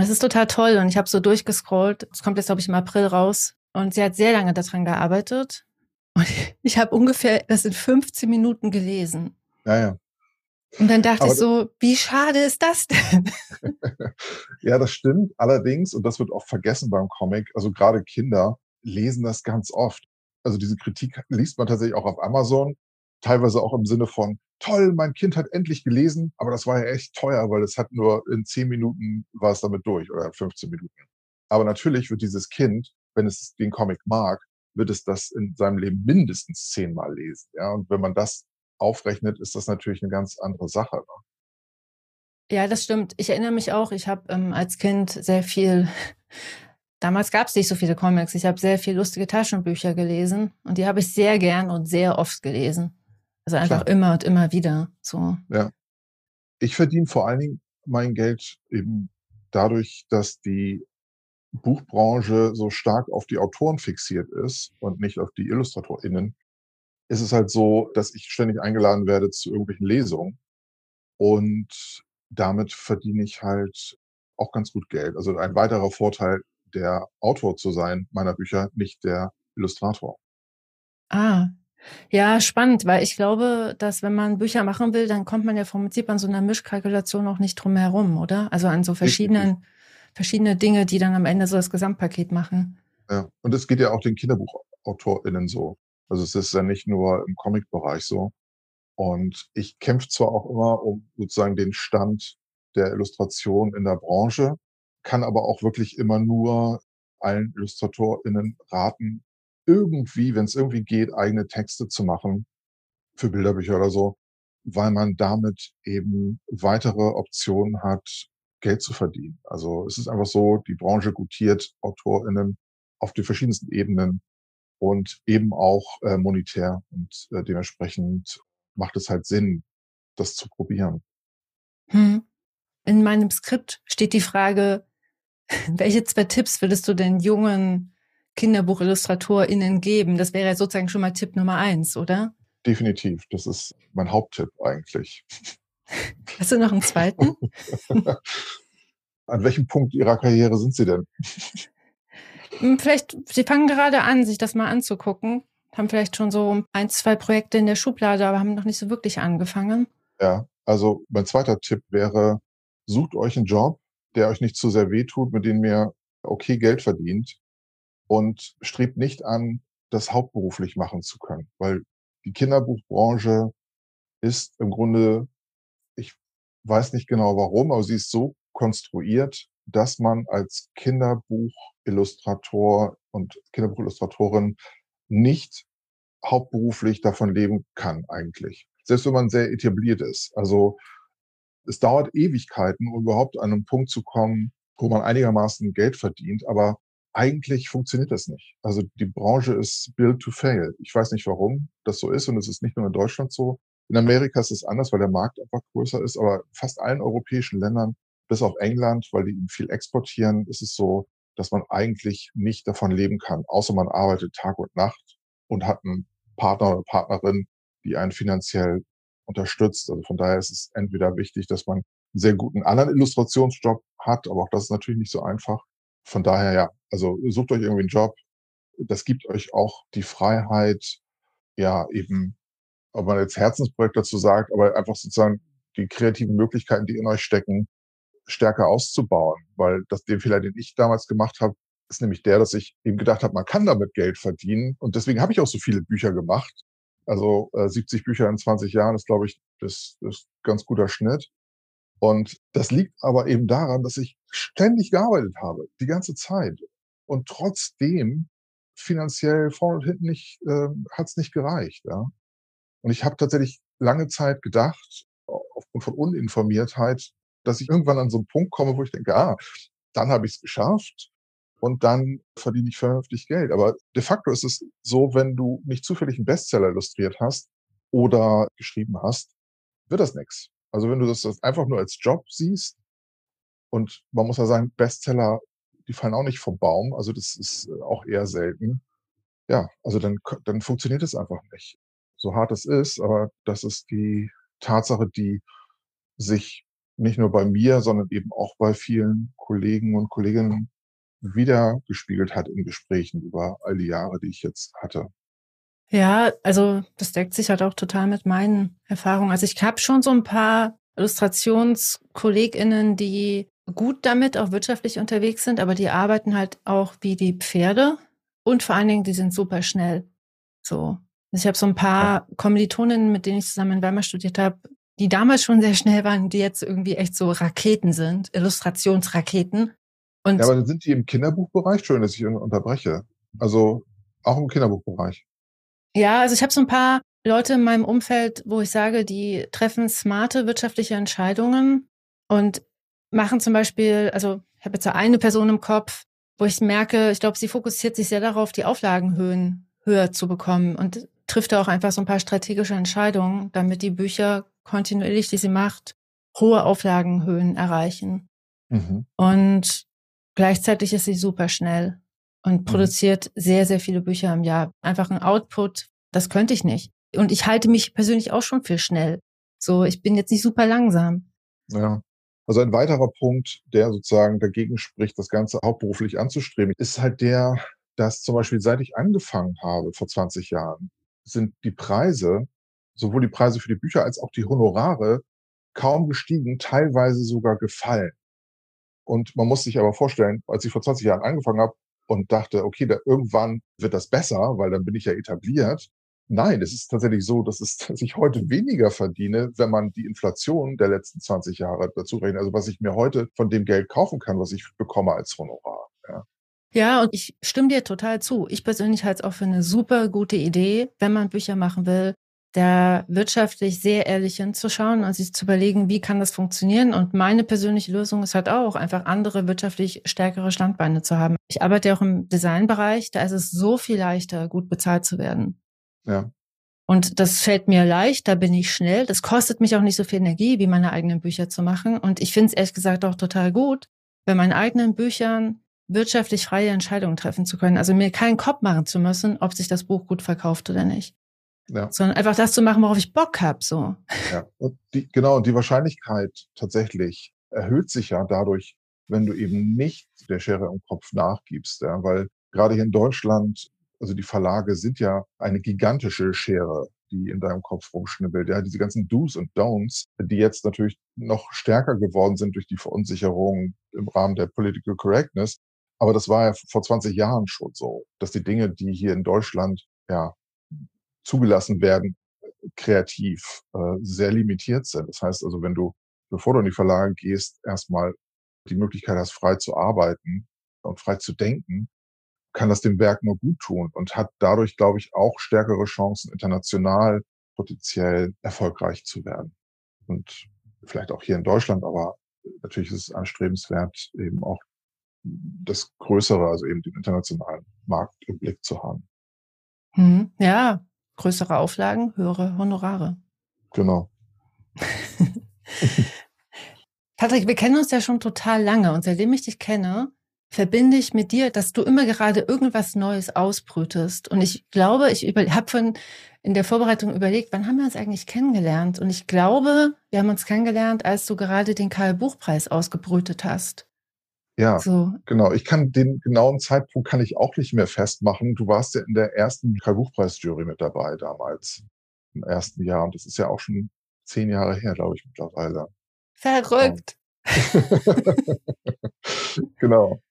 Es ist total toll und ich habe so durchgescrollt. Es kommt jetzt, glaube ich, im April raus. Und sie hat sehr lange daran gearbeitet. Und ich habe ungefähr das in 15 Minuten gelesen.
Ja, ja.
Und dann dachte Aber ich so, wie schade ist das denn?
ja, das stimmt. Allerdings, und das wird oft vergessen beim Comic, also gerade Kinder lesen das ganz oft. Also diese Kritik liest man tatsächlich auch auf Amazon, teilweise auch im Sinne von, toll, mein Kind hat endlich gelesen, aber das war ja echt teuer, weil es hat nur in zehn Minuten war es damit durch oder 15 Minuten. Aber natürlich wird dieses Kind, wenn es den Comic mag, wird es das in seinem Leben mindestens zehnmal lesen. Ja, und wenn man das aufrechnet, ist das natürlich eine ganz andere Sache. Ne?
Ja, das stimmt. Ich erinnere mich auch, ich habe ähm, als Kind sehr viel, damals gab es nicht so viele Comics, ich habe sehr viel lustige Taschenbücher gelesen und die habe ich sehr gern und sehr oft gelesen. Also einfach Klar. immer und immer wieder so.
Ja. Ich verdiene vor allen Dingen mein Geld eben dadurch, dass die Buchbranche so stark auf die Autoren fixiert ist und nicht auf die IllustratorInnen, ist es halt so, dass ich ständig eingeladen werde zu irgendwelchen Lesungen und damit verdiene ich halt auch ganz gut Geld. Also ein weiterer Vorteil, der Autor zu sein meiner Bücher, nicht der Illustrator.
Ah, ja, spannend, weil ich glaube, dass wenn man Bücher machen will, dann kommt man ja vom Prinzip an so einer Mischkalkulation auch nicht drum herum, oder? Also an so verschiedenen, verschiedene Dinge, die dann am Ende so das Gesamtpaket machen.
Ja, und es geht ja auch den KinderbuchautorInnen so. Also es ist ja nicht nur im Comic-Bereich so. Und ich kämpfe zwar auch immer um sozusagen den Stand der Illustration in der Branche, kann aber auch wirklich immer nur allen IllustratorInnen raten, irgendwie, wenn es irgendwie geht, eigene Texte zu machen für Bilderbücher oder so, weil man damit eben weitere Optionen hat, Geld zu verdienen. Also es ist einfach so, die Branche gutiert AutorInnen auf den verschiedensten Ebenen und eben auch äh, monetär. Und äh, dementsprechend macht es halt Sinn, das zu probieren.
Hm. In meinem Skript steht die Frage, welche zwei Tipps würdest du den jungen KinderbuchillustratorInnen geben? Das wäre ja sozusagen schon mal Tipp Nummer eins, oder?
Definitiv. Das ist mein Haupttipp eigentlich.
Hast du noch einen zweiten?
An welchem Punkt Ihrer Karriere sind Sie denn?
Hm, vielleicht, Sie fangen gerade an, sich das mal anzugucken. Haben vielleicht schon so ein, zwei Projekte in der Schublade, aber haben noch nicht so wirklich angefangen.
Ja, also mein zweiter Tipp wäre, sucht euch einen Job, der euch nicht zu sehr wehtut, mit dem ihr okay Geld verdient und strebt nicht an, das hauptberuflich machen zu können, weil die Kinderbuchbranche ist im Grunde, ich weiß nicht genau warum, aber sie ist so konstruiert, dass man als Kinderbuchillustrator und Kinderbuchillustratorin nicht hauptberuflich davon leben kann eigentlich. Selbst wenn man sehr etabliert ist. Also es dauert Ewigkeiten, um überhaupt an einen Punkt zu kommen, wo man einigermaßen Geld verdient. Aber eigentlich funktioniert das nicht. Also die Branche ist built to fail. Ich weiß nicht, warum das so ist und es ist nicht nur in Deutschland so. In Amerika ist es anders, weil der Markt einfach größer ist, aber fast allen europäischen Ländern, bis auf England, weil die viel exportieren, ist es so, dass man eigentlich nicht davon leben kann, außer man arbeitet Tag und Nacht und hat einen Partner oder Partnerin, die einen finanziell unterstützt. Also von daher ist es entweder wichtig, dass man einen sehr guten anderen Illustrationsjob hat, aber auch das ist natürlich nicht so einfach. Von daher ja, also sucht euch irgendwie einen Job das gibt euch auch die Freiheit, ja, eben, ob man jetzt Herzensprojekt dazu sagt, aber einfach sozusagen die kreativen Möglichkeiten, die in euch stecken, stärker auszubauen. Weil das, den Fehler, den ich damals gemacht habe, ist nämlich der, dass ich eben gedacht habe, man kann damit Geld verdienen. Und deswegen habe ich auch so viele Bücher gemacht. Also äh, 70 Bücher in 20 Jahren ist, glaube ich, das, das ganz guter Schnitt. Und das liegt aber eben daran, dass ich ständig gearbeitet habe, die ganze Zeit. Und trotzdem finanziell vorne und hinten nicht, äh, hat es nicht gereicht. Ja? Und ich habe tatsächlich lange Zeit gedacht, aufgrund von Uninformiertheit, dass ich irgendwann an so einen Punkt komme, wo ich denke, ah, dann habe ich es geschafft und dann verdiene ich vernünftig Geld. Aber de facto ist es so, wenn du nicht zufällig einen Bestseller illustriert hast oder geschrieben hast, wird das nichts. Also wenn du das einfach nur als Job siehst und man muss ja sagen, Bestseller, die fallen auch nicht vom Baum, also das ist auch eher selten. Ja, also dann, dann funktioniert es einfach nicht. So hart es ist, aber das ist die Tatsache, die sich nicht nur bei mir, sondern eben auch bei vielen Kollegen und Kolleginnen wieder gespiegelt hat in Gesprächen über all die Jahre, die ich jetzt hatte.
Ja, also das deckt sich halt auch total mit meinen Erfahrungen. Also ich habe schon so ein paar IllustrationskollegInnen, die gut damit auch wirtschaftlich unterwegs sind, aber die arbeiten halt auch wie die Pferde und vor allen Dingen, die sind super schnell. So. Also ich habe so ein paar Kommilitoninnen, mit denen ich zusammen in Weimar studiert habe, die damals schon sehr schnell waren, die jetzt irgendwie echt so Raketen sind, Illustrationsraketen.
Und ja, aber dann sind die im Kinderbuchbereich? Schön, dass ich unterbreche. Also auch im Kinderbuchbereich.
Ja, also ich habe so ein paar Leute in meinem Umfeld, wo ich sage, die treffen smarte wirtschaftliche Entscheidungen und machen zum Beispiel, also ich habe jetzt so eine Person im Kopf, wo ich merke, ich glaube, sie fokussiert sich sehr darauf, die Auflagenhöhen höher zu bekommen und trifft da auch einfach so ein paar strategische Entscheidungen, damit die Bücher kontinuierlich, die sie macht, hohe Auflagenhöhen erreichen. Mhm. Und Gleichzeitig ist sie super schnell und mhm. produziert mhm. sehr, sehr viele Bücher im Jahr. Einfach ein Output, das könnte ich nicht. Und ich halte mich persönlich auch schon für schnell. So, ich bin jetzt nicht super langsam.
Ja. Also ein weiterer Punkt, der sozusagen dagegen spricht, das Ganze hauptberuflich anzustreben, ist halt der, dass zum Beispiel seit ich angefangen habe, vor 20 Jahren, sind die Preise, sowohl die Preise für die Bücher als auch die Honorare kaum gestiegen, teilweise sogar gefallen. Und man muss sich aber vorstellen, als ich vor 20 Jahren angefangen habe und dachte, okay, da irgendwann wird das besser, weil dann bin ich ja etabliert. Nein, es ist tatsächlich so, dass, es, dass ich heute weniger verdiene, wenn man die Inflation der letzten 20 Jahre dazu rechnet. Also was ich mir heute von dem Geld kaufen kann, was ich bekomme als Honorar. Ja.
Ja, und ich stimme dir total zu. Ich persönlich halte es auch für eine super gute Idee, wenn man Bücher machen will, da wirtschaftlich sehr ehrlich hinzuschauen und sich zu überlegen, wie kann das funktionieren. Und meine persönliche Lösung ist halt auch, einfach andere wirtschaftlich stärkere Standbeine zu haben. Ich arbeite ja auch im Designbereich, da ist es so viel leichter, gut bezahlt zu werden.
Ja.
Und das fällt mir leicht, da bin ich schnell. Das kostet mich auch nicht so viel Energie, wie meine eigenen Bücher zu machen. Und ich finde es ehrlich gesagt auch total gut, bei meinen eigenen Büchern wirtschaftlich freie Entscheidungen treffen zu können. Also mir keinen Kopf machen zu müssen, ob sich das Buch gut verkauft oder nicht. Ja. Sondern einfach das zu machen, worauf ich Bock habe. So.
Ja, und die, genau, und die Wahrscheinlichkeit tatsächlich erhöht sich ja dadurch, wenn du eben nicht der Schere im Kopf nachgibst. Ja, weil gerade hier in Deutschland, also die Verlage sind ja eine gigantische Schere, die in deinem Kopf rumschnibbelt. Ja, diese ganzen Do's und Don'ts, die jetzt natürlich noch stärker geworden sind durch die Verunsicherung im Rahmen der Political Correctness. Aber das war ja vor 20 Jahren schon so, dass die Dinge, die hier in Deutschland ja zugelassen werden, kreativ äh, sehr limitiert sind. Das heißt also, wenn du, bevor du in die Verlage gehst, erstmal die Möglichkeit hast, frei zu arbeiten und frei zu denken, kann das dem Werk nur gut tun und hat dadurch, glaube ich, auch stärkere Chancen, international potenziell erfolgreich zu werden. Und vielleicht auch hier in Deutschland, aber natürlich ist es anstrebenswert, eben auch das Größere, also eben den internationalen Markt im Blick zu haben.
Hm, ja, größere Auflagen, höhere Honorare.
Genau.
Patrick, wir kennen uns ja schon total lange und seitdem ich dich kenne, verbinde ich mit dir, dass du immer gerade irgendwas Neues ausbrütest. Und ich glaube, ich habe von in der Vorbereitung überlegt, wann haben wir uns eigentlich kennengelernt? Und ich glaube, wir haben uns kennengelernt, als du gerade den Karl Buchpreis ausgebrütet hast.
Ja, so. genau. Ich kann den genauen Zeitpunkt kann ich auch nicht mehr festmachen. Du warst ja in der ersten Karl-Buchpreis-Jury mit dabei damals, im ersten Jahr. Und das ist ja auch schon zehn Jahre her, glaube ich, mittlerweile.
Verrückt.
genau.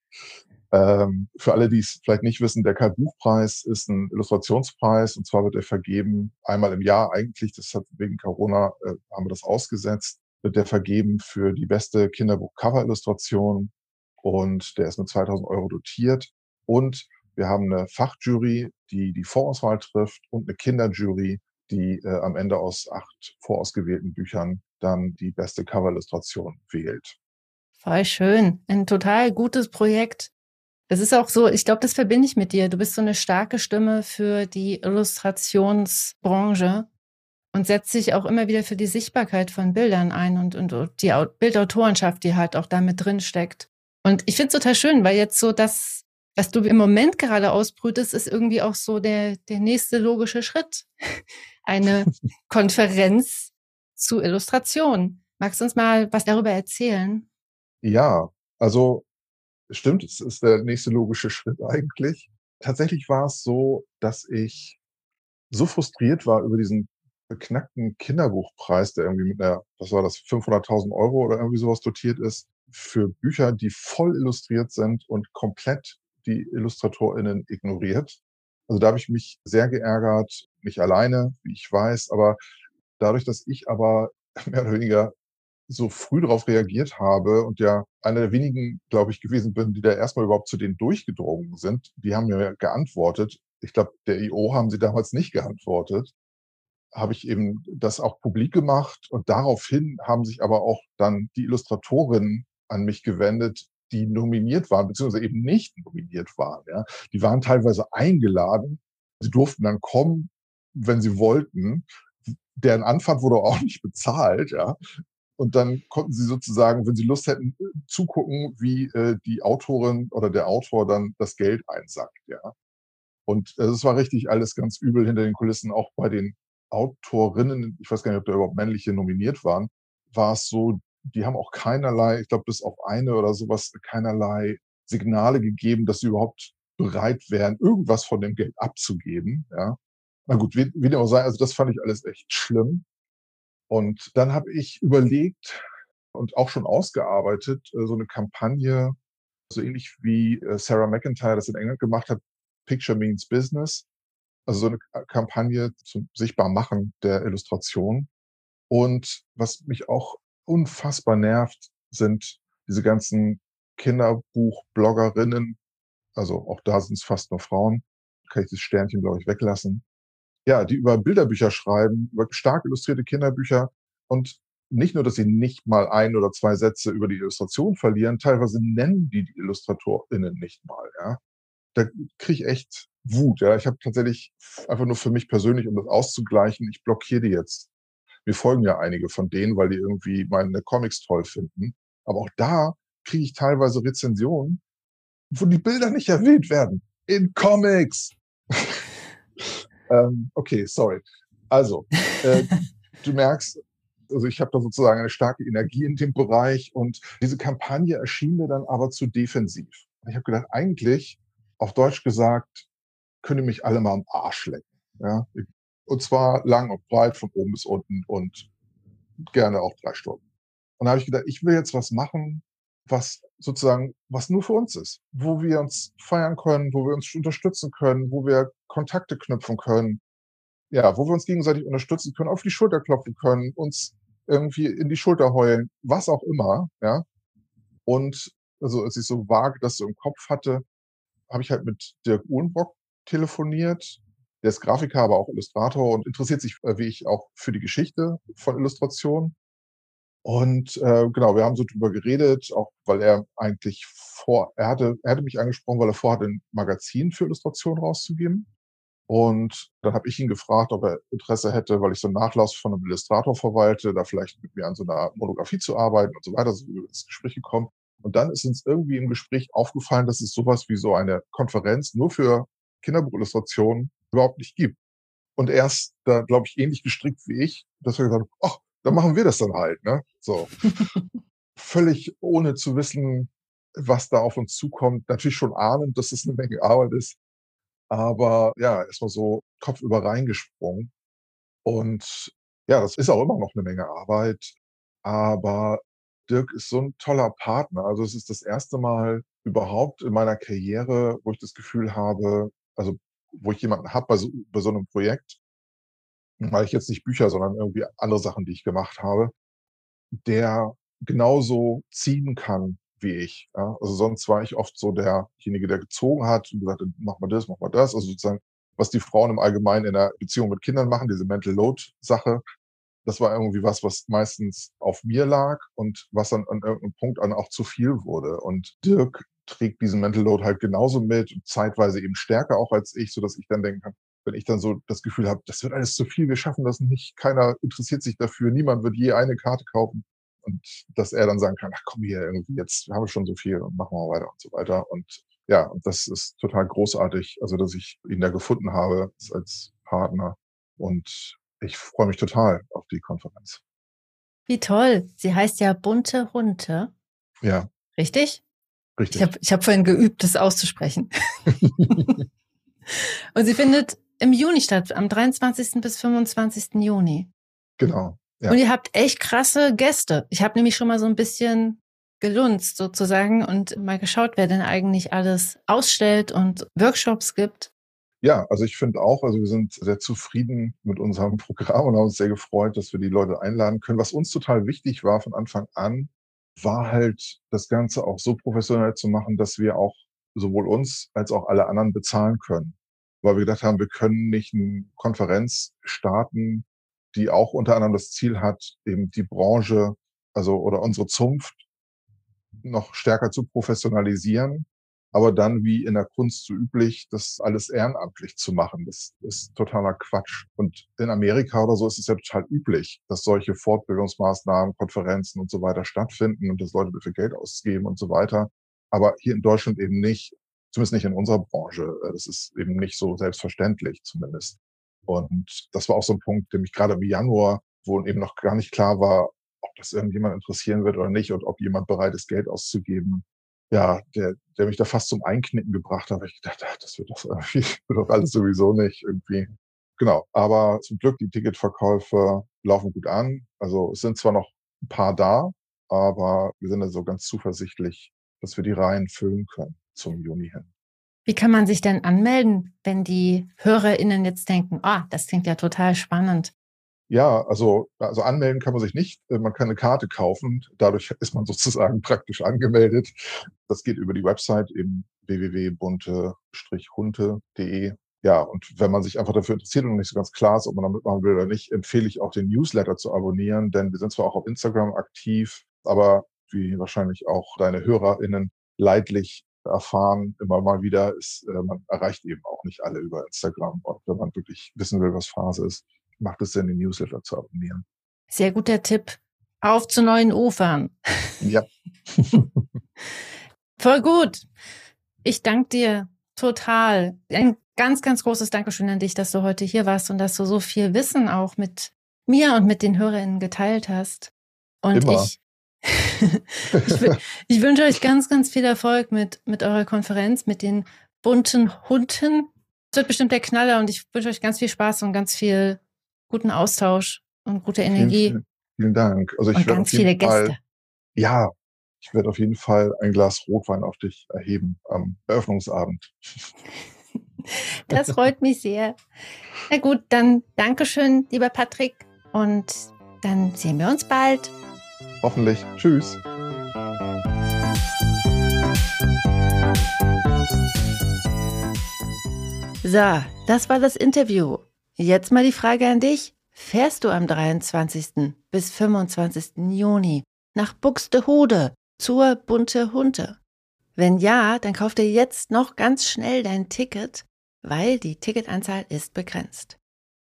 Ähm, für alle, die es vielleicht nicht wissen, der Karl-Buchpreis ist ein Illustrationspreis und zwar wird er vergeben einmal im Jahr eigentlich. Das hat wegen Corona äh, haben wir das ausgesetzt. Wird der vergeben für die beste Kinderbuch-Cover-Illustration und der ist mit 2000 Euro dotiert. Und wir haben eine Fachjury, die die Vorauswahl trifft und eine Kinderjury, die äh, am Ende aus acht vorausgewählten Büchern dann die beste Coverillustration wählt.
Voll schön. Ein total gutes Projekt. Das ist auch so, ich glaube, das verbinde ich mit dir. Du bist so eine starke Stimme für die Illustrationsbranche und setzt sich auch immer wieder für die Sichtbarkeit von Bildern ein und, und, die Bildautorenschaft, die halt auch da mit drin steckt. Und ich finde es total schön, weil jetzt so das, was du im Moment gerade ausbrütest, ist irgendwie auch so der, der nächste logische Schritt. Eine Konferenz zu Illustration. Magst du uns mal was darüber erzählen?
Ja, also Stimmt, es ist der nächste logische Schritt eigentlich. Tatsächlich war es so, dass ich so frustriert war über diesen beknackten Kinderbuchpreis, der irgendwie mit einer, was war das, 500.000 Euro oder irgendwie sowas dotiert ist, für Bücher, die voll illustriert sind und komplett die IllustratorInnen ignoriert. Also da habe ich mich sehr geärgert, nicht alleine, wie ich weiß, aber dadurch, dass ich aber mehr oder weniger so früh darauf reagiert habe und ja einer der wenigen, glaube ich, gewesen bin, die da erstmal überhaupt zu denen durchgedrungen sind. Die haben mir geantwortet. Ich glaube, der IO haben sie damals nicht geantwortet. Habe ich eben das auch publik gemacht und daraufhin haben sich aber auch dann die Illustratorinnen an mich gewendet, die nominiert waren, beziehungsweise eben nicht nominiert waren. Ja. Die waren teilweise eingeladen. Sie durften dann kommen, wenn sie wollten deren Anfahrt wurde auch nicht bezahlt, ja. Und dann konnten sie sozusagen, wenn sie Lust hätten, zugucken, wie äh, die Autorin oder der Autor dann das Geld einsackt, ja. Und äh, es war richtig alles ganz übel hinter den Kulissen, auch bei den Autorinnen, ich weiß gar nicht, ob da überhaupt männliche nominiert waren, war es so, die haben auch keinerlei, ich glaube, bis auf eine oder sowas, keinerlei Signale gegeben, dass sie überhaupt bereit wären, irgendwas von dem Geld abzugeben, ja. Na gut, wie, wie dem auch sei, also das fand ich alles echt schlimm. Und dann habe ich überlegt und auch schon ausgearbeitet, äh, so eine Kampagne, so ähnlich wie äh, Sarah McIntyre das in England gemacht hat, Picture Means Business. Also so eine Kampagne zum Sichtbarmachen der Illustration. Und was mich auch unfassbar nervt, sind diese ganzen Kinderbuch-Bloggerinnen. Also auch da sind es fast nur Frauen. Kann ich das Sternchen, glaube ich, weglassen ja, die über Bilderbücher schreiben, über stark illustrierte Kinderbücher und nicht nur, dass sie nicht mal ein oder zwei Sätze über die Illustration verlieren, teilweise nennen die die IllustratorInnen nicht mal, ja. Da kriege ich echt Wut, ja. Ich habe tatsächlich einfach nur für mich persönlich, um das auszugleichen, ich blockiere die jetzt. Mir folgen ja einige von denen, weil die irgendwie meine Comics toll finden. Aber auch da kriege ich teilweise Rezensionen, wo die Bilder nicht erwähnt werden. In Comics. Ähm, okay, sorry. Also, äh, du merkst, also ich habe da sozusagen eine starke Energie in dem Bereich und diese Kampagne erschien mir dann aber zu defensiv. Ich habe gedacht, eigentlich, auf Deutsch gesagt, könne mich alle mal am Arsch lecken. Ja? Und zwar lang und breit, von oben bis unten und gerne auch drei Stunden. Und da habe ich gedacht, ich will jetzt was machen, was sozusagen, was nur für uns ist, wo wir uns feiern können, wo wir uns unterstützen können, wo wir Kontakte knüpfen können, ja, wo wir uns gegenseitig unterstützen können, auf die Schulter klopfen können, uns irgendwie in die Schulter heulen, was auch immer, ja. Und also als ich so vage das so im Kopf hatte, habe ich halt mit Dirk Uhlenbock telefoniert. Der ist Grafiker, aber auch Illustrator und interessiert sich, äh, wie ich, auch für die Geschichte von Illustration. Und äh, genau, wir haben so drüber geredet, auch weil er eigentlich vor, er hatte, er hatte mich angesprochen, weil er vorhat, ein Magazin für Illustration rauszugeben. Und dann habe ich ihn gefragt, ob er Interesse hätte, weil ich so einen Nachlass von einem Illustrator verwalte, da vielleicht mit mir an so einer Monographie zu arbeiten und so weiter, so ins Gespräch gekommen. Und dann ist uns irgendwie im Gespräch aufgefallen, dass es sowas wie so eine Konferenz nur für Kinderbuchillustrationen überhaupt nicht gibt. Und er ist da, glaube ich, ähnlich gestrickt wie ich, dass er gesagt hat, ach, dann machen wir das dann halt, ne? So. Völlig ohne zu wissen, was da auf uns zukommt. Natürlich schon ahnend, dass es eine Menge Arbeit ist. Aber ja, erstmal so Kopf über reingesprungen. Und ja, das ist auch immer noch eine Menge Arbeit. Aber Dirk ist so ein toller Partner. Also es ist das erste Mal überhaupt in meiner Karriere, wo ich das Gefühl habe, also wo ich jemanden habe bei so, bei so einem Projekt, weil ich jetzt nicht Bücher, sondern irgendwie andere Sachen, die ich gemacht habe, der genauso ziehen kann wie ich. Ja? Also sonst war ich oft so derjenige, der gezogen hat und gesagt, mach mal das, mach mal das. Also sozusagen, was die Frauen im Allgemeinen in der Beziehung mit Kindern machen, diese Mental Load Sache, das war irgendwie was, was meistens auf mir lag und was dann an irgendeinem Punkt an auch zu viel wurde. Und Dirk trägt diesen Mental Load halt genauso mit, zeitweise eben stärker auch als ich, so dass ich dann denken kann, wenn ich dann so das Gefühl habe, das wird alles zu viel, wir schaffen das nicht, keiner interessiert sich dafür, niemand wird je eine Karte kaufen. Und dass er dann sagen kann, ach komm hier, irgendwie, jetzt haben wir schon so viel und machen wir weiter und so weiter. Und ja, das ist total großartig, also dass ich ihn da gefunden habe als Partner. Und ich freue mich total auf die Konferenz.
Wie toll. Sie heißt ja Bunte Hunde.
Ja.
Richtig?
Richtig.
Ich habe ich hab vorhin geübt, das auszusprechen. Und sie findet im Juni statt, am 23. bis 25. Juni.
Genau.
Ja. Und ihr habt echt krasse Gäste. Ich habe nämlich schon mal so ein bisschen gelunzt sozusagen und mal geschaut, wer denn eigentlich alles ausstellt und Workshops gibt.
Ja, also ich finde auch, also wir sind sehr zufrieden mit unserem Programm und haben uns sehr gefreut, dass wir die Leute einladen können. Was uns total wichtig war von Anfang an, war halt das Ganze auch so professionell zu machen, dass wir auch sowohl uns als auch alle anderen bezahlen können. Weil wir gedacht haben, wir können nicht eine Konferenz starten, die auch unter anderem das Ziel hat, eben die Branche, also oder unsere Zunft noch stärker zu professionalisieren, aber dann wie in der Kunst so üblich, das alles ehrenamtlich zu machen. Das ist totaler Quatsch. Und in Amerika oder so ist es ja total üblich, dass solche Fortbildungsmaßnahmen, Konferenzen und so weiter stattfinden und dass Leute dafür Geld ausgeben und so weiter. Aber hier in Deutschland eben nicht, zumindest nicht in unserer Branche. Das ist eben nicht so selbstverständlich zumindest. Und das war auch so ein Punkt, der mich gerade im Januar, wo eben noch gar nicht klar war, ob das irgendjemand interessieren wird oder nicht und ob jemand bereit ist, Geld auszugeben. Ja, der, der mich da fast zum Einknicken gebracht hat, weil ich gedacht, ach, das wird doch irgendwie, wird doch alles sowieso nicht irgendwie. Genau. Aber zum Glück, die Ticketverkäufe laufen gut an. Also es sind zwar noch ein paar da, aber wir sind also ganz zuversichtlich, dass wir die Reihen füllen können zum Juni hin.
Wie kann man sich denn anmelden, wenn die HörerInnen jetzt denken, ah, oh, das klingt ja total spannend?
Ja, also, also anmelden kann man sich nicht. Äh, man kann eine Karte kaufen. Dadurch ist man sozusagen praktisch angemeldet. Das geht über die Website eben www.bunte-hunte.de. Ja, und wenn man sich einfach dafür interessiert und nicht so ganz klar ist, ob man da mitmachen will oder nicht, empfehle ich auch den Newsletter zu abonnieren, denn wir sind zwar auch auf Instagram aktiv, aber wie wahrscheinlich auch deine HörerInnen leidlich erfahren, immer mal wieder, ist, äh, man erreicht eben auch nicht alle über Instagram. Wenn man wirklich wissen will, was Phase ist, macht es Sinn, den Newsletter zu abonnieren.
Sehr guter Tipp. Auf zu neuen Ufern.
Ja.
Voll gut. Ich danke dir total. Ein ganz, ganz großes Dankeschön an dich, dass du heute hier warst und dass du so viel Wissen auch mit mir und mit den HörerInnen geteilt hast. Und
Immer.
ich ich, ich, wünsche euch ganz, ganz viel Erfolg mit, mit eurer Konferenz, mit den bunten Hunden. Es wird bestimmt der Knaller und ich wünsche euch ganz viel Spaß und ganz viel guten Austausch und gute Energie.
Vielen, vielen Dank. Also ich
und ganz viele Gäste.
Fall, ja, ich werde auf jeden Fall ein Glas Rotwein auf dich erheben am Eröffnungsabend.
Das freut mich sehr. Na gut, dann Dankeschön, lieber Patrick. Und dann sehen wir uns bald.
Hoffentlich. Tschüss.
So, das war das Interview. Jetzt mal die Frage an dich. Fährst du am 23. bis 25. Juni nach Buxtehude zur Bunte Hunde? Wenn ja, dann kauf dir jetzt noch ganz schnell dein Ticket, weil die Ticketanzahl ist begrenzt.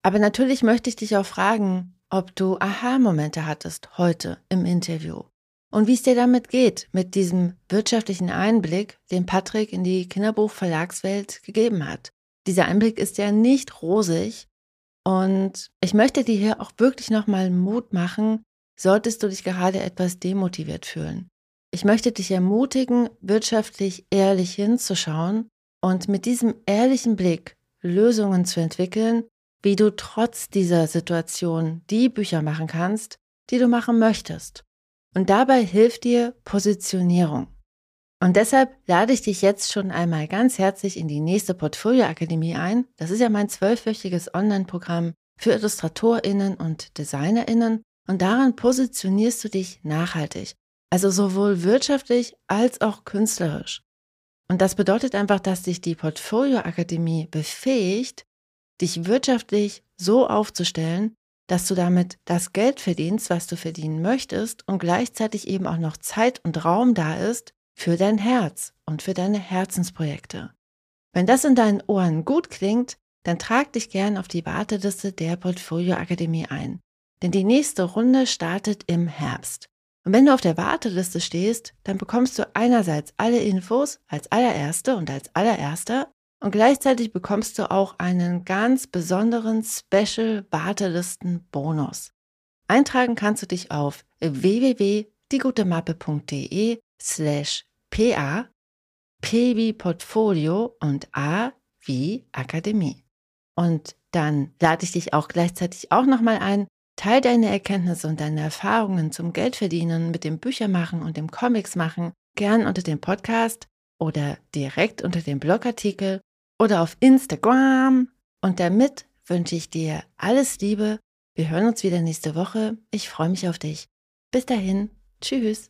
Aber natürlich möchte ich dich auch fragen, ob du Aha-Momente hattest heute im Interview und wie es dir damit geht, mit diesem wirtschaftlichen Einblick, den Patrick in die Kinderbuchverlagswelt gegeben hat. Dieser Einblick ist ja nicht rosig und ich möchte dir hier auch wirklich nochmal Mut machen, solltest du dich gerade etwas demotiviert fühlen. Ich möchte dich ermutigen, wirtschaftlich ehrlich hinzuschauen und mit diesem ehrlichen Blick Lösungen zu entwickeln, wie du trotz dieser Situation die Bücher machen kannst, die du machen möchtest. Und dabei hilft dir Positionierung. Und deshalb lade ich dich jetzt schon einmal ganz herzlich in die nächste Portfolio Akademie ein. Das ist ja mein zwölfwöchiges Online-Programm für IllustratorInnen und DesignerInnen. Und daran positionierst du dich nachhaltig. Also sowohl wirtschaftlich als auch künstlerisch. Und das bedeutet einfach, dass dich die Portfolio Akademie befähigt, dich wirtschaftlich so aufzustellen, dass du damit das Geld verdienst, was du verdienen möchtest und gleichzeitig eben auch noch Zeit und Raum da ist für dein Herz und für deine Herzensprojekte. Wenn das in deinen Ohren gut klingt, dann trag dich gern auf die Warteliste der Portfolio Akademie ein. Denn die nächste Runde startet im Herbst. Und wenn du auf der Warteliste stehst, dann bekommst du einerseits alle Infos als allererste und als allererster und gleichzeitig bekommst du auch einen ganz besonderen Special Wartelisten Bonus. Eintragen kannst du dich auf www.diegutemappe.de slash pa p wie Portfolio und a wie Akademie. Und dann lade ich dich auch gleichzeitig auch nochmal ein, Teil deine Erkenntnisse und deine Erfahrungen zum Geldverdienen mit dem Büchermachen und dem Comics machen gern unter dem Podcast oder direkt unter dem Blogartikel oder auf Instagram. Und damit wünsche ich dir alles Liebe. Wir hören uns wieder nächste Woche. Ich freue mich auf dich. Bis dahin. Tschüss.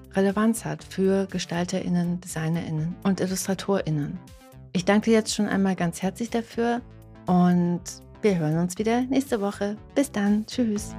Relevanz hat für GestalterInnen, DesignerInnen und IllustratorInnen. Ich danke jetzt schon einmal ganz herzlich dafür und wir hören uns wieder nächste Woche. Bis dann. Tschüss.